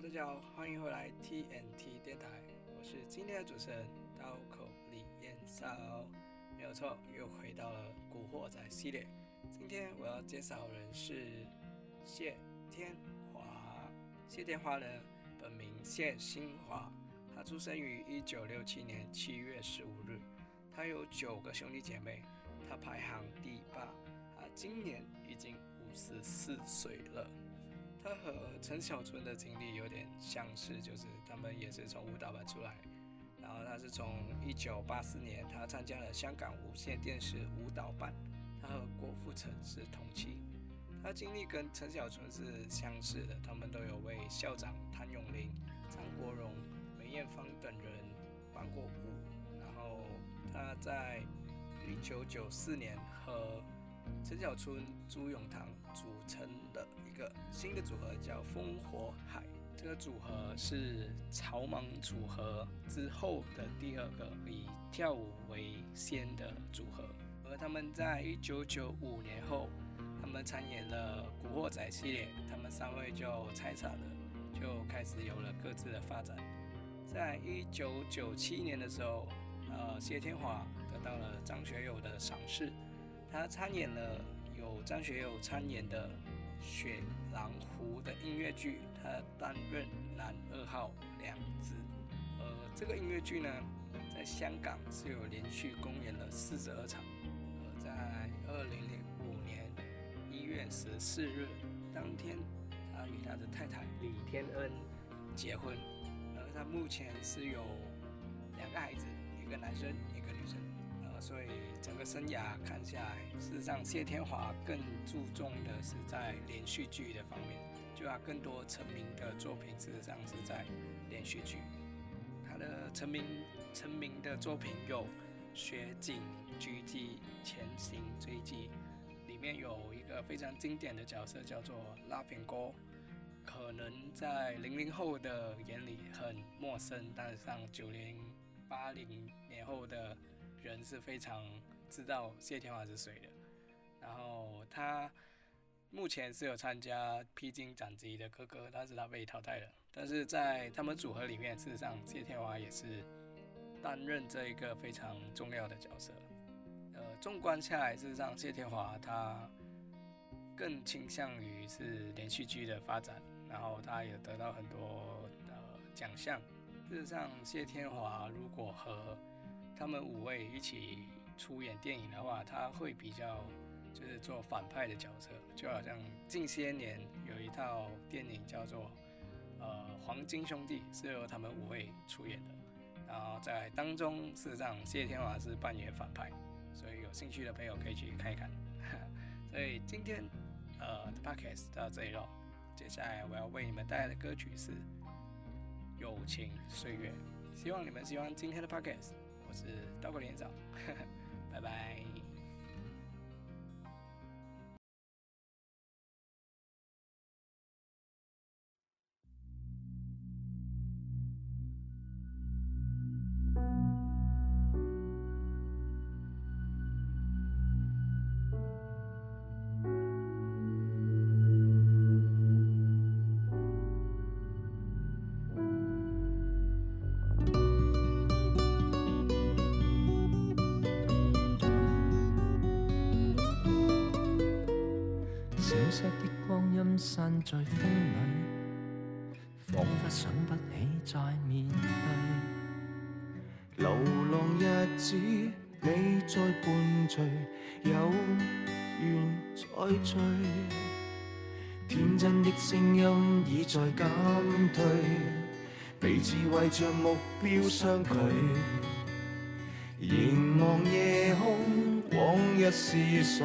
大家好，欢迎回来 TNT 电台，我是今天的主持人刀口李彦少，没有错，又回到了古惑仔系列。今天我要介绍人是谢天华。谢天华呢，本名谢新华，他出生于一九六七年七月十五日，他有九个兄弟姐妹，他排行第八，他今年已经五十四岁了。他和陈小春的经历有点相似，就是他们也是从舞蹈班出来。然后他是从1984年，他参加了香港无线电视舞蹈班，他和郭富城是同期。他经历跟陈小春是相似的，他们都有为校长谭咏麟、张国荣、梅艳芳等人伴过舞。然后他在1994年和陈小春、朱永棠组成的一个新的组合，叫“烽火海”。这个组合是草莽组合之后的第二个以跳舞为先的组合。而他们在一九九五年后，他们参演了《古惑仔》系列，他们三位就拆散了，就开始有了各自的发展。在一九九七年的时候，呃，谢天华得到了张学友的赏识。他参演了有张学友参演的《雪狼湖》的音乐剧，他担任男二号梁子。呃，这个音乐剧呢，在香港是有连续公演了四十二场。呃，在二零零五年一月十四日当天，他与他的太太李天恩结婚。然后他目前是有两个孩子，一个男生，一个女生。所以整个生涯看下来，事实上谢天华更注重的是在连续剧的方面，就他更多成名的作品实际上是在连续剧。他的成名成名的作品有《雪警狙击》《潜行追击》，里面有一个非常经典的角色叫做拉平哥，可能在零零后的眼里很陌生，但是像九零、八零年后的。人是非常知道谢天华是谁的，然后他目前是有参加《披荆斩棘》的哥哥，但是他被淘汰了。但是在他们组合里面，事实上谢天华也是担任这一个非常重要的角色。呃，纵观下来，事实上谢天华他更倾向于是连续剧的发展，然后他也得到很多呃奖项。事实上，谢天华如果和他们五位一起出演电影的话，他会比较就是做反派的角色，就好像近些年有一套电影叫做《呃黄金兄弟》，是由他们五位出演的。然后在当中，事实上谢天华是扮演反派，所以有兴趣的朋友可以去看一看。所以今天呃，pockets 到这里了，接下来我要为你们带来的歌曲是《友情岁月》，希望你们喜欢今天的 pockets。是刀哥连长，拜拜。一的光阴散在风里，仿佛想不起再面对。流浪日子，你再伴随，有缘再聚。天真的声音已在减退，彼此为着目标相距。凝望夜空，往日是谁？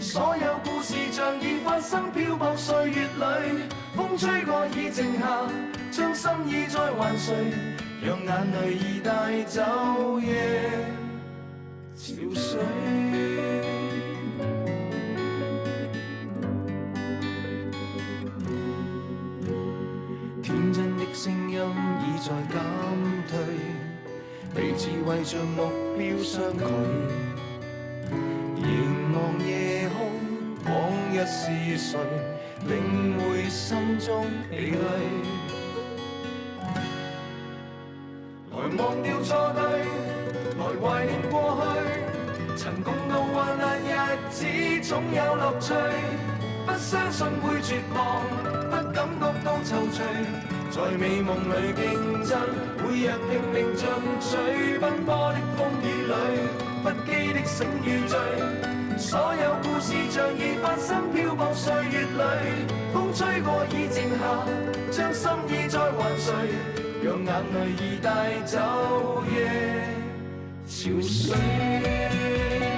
所有故事像已发生，漂泊岁月里，风吹过已静下，将心意再还谁？让眼泪已带走夜潮水。天真的声音已在减退，彼此为着目标相距，凝望夜。是谁领会心中喜泪？来忘掉错对，来怀念过去。曾共度患难日子，总有乐趣。不相信会绝望，不感觉到踌躇。在美梦里竞争，每日拼命进取，奔波的风雨里，不羁的醒与醉。所有故事像已发生，漂泊岁月里，风吹过已静下，将心意再还谁？让眼泪已带走夜憔悴。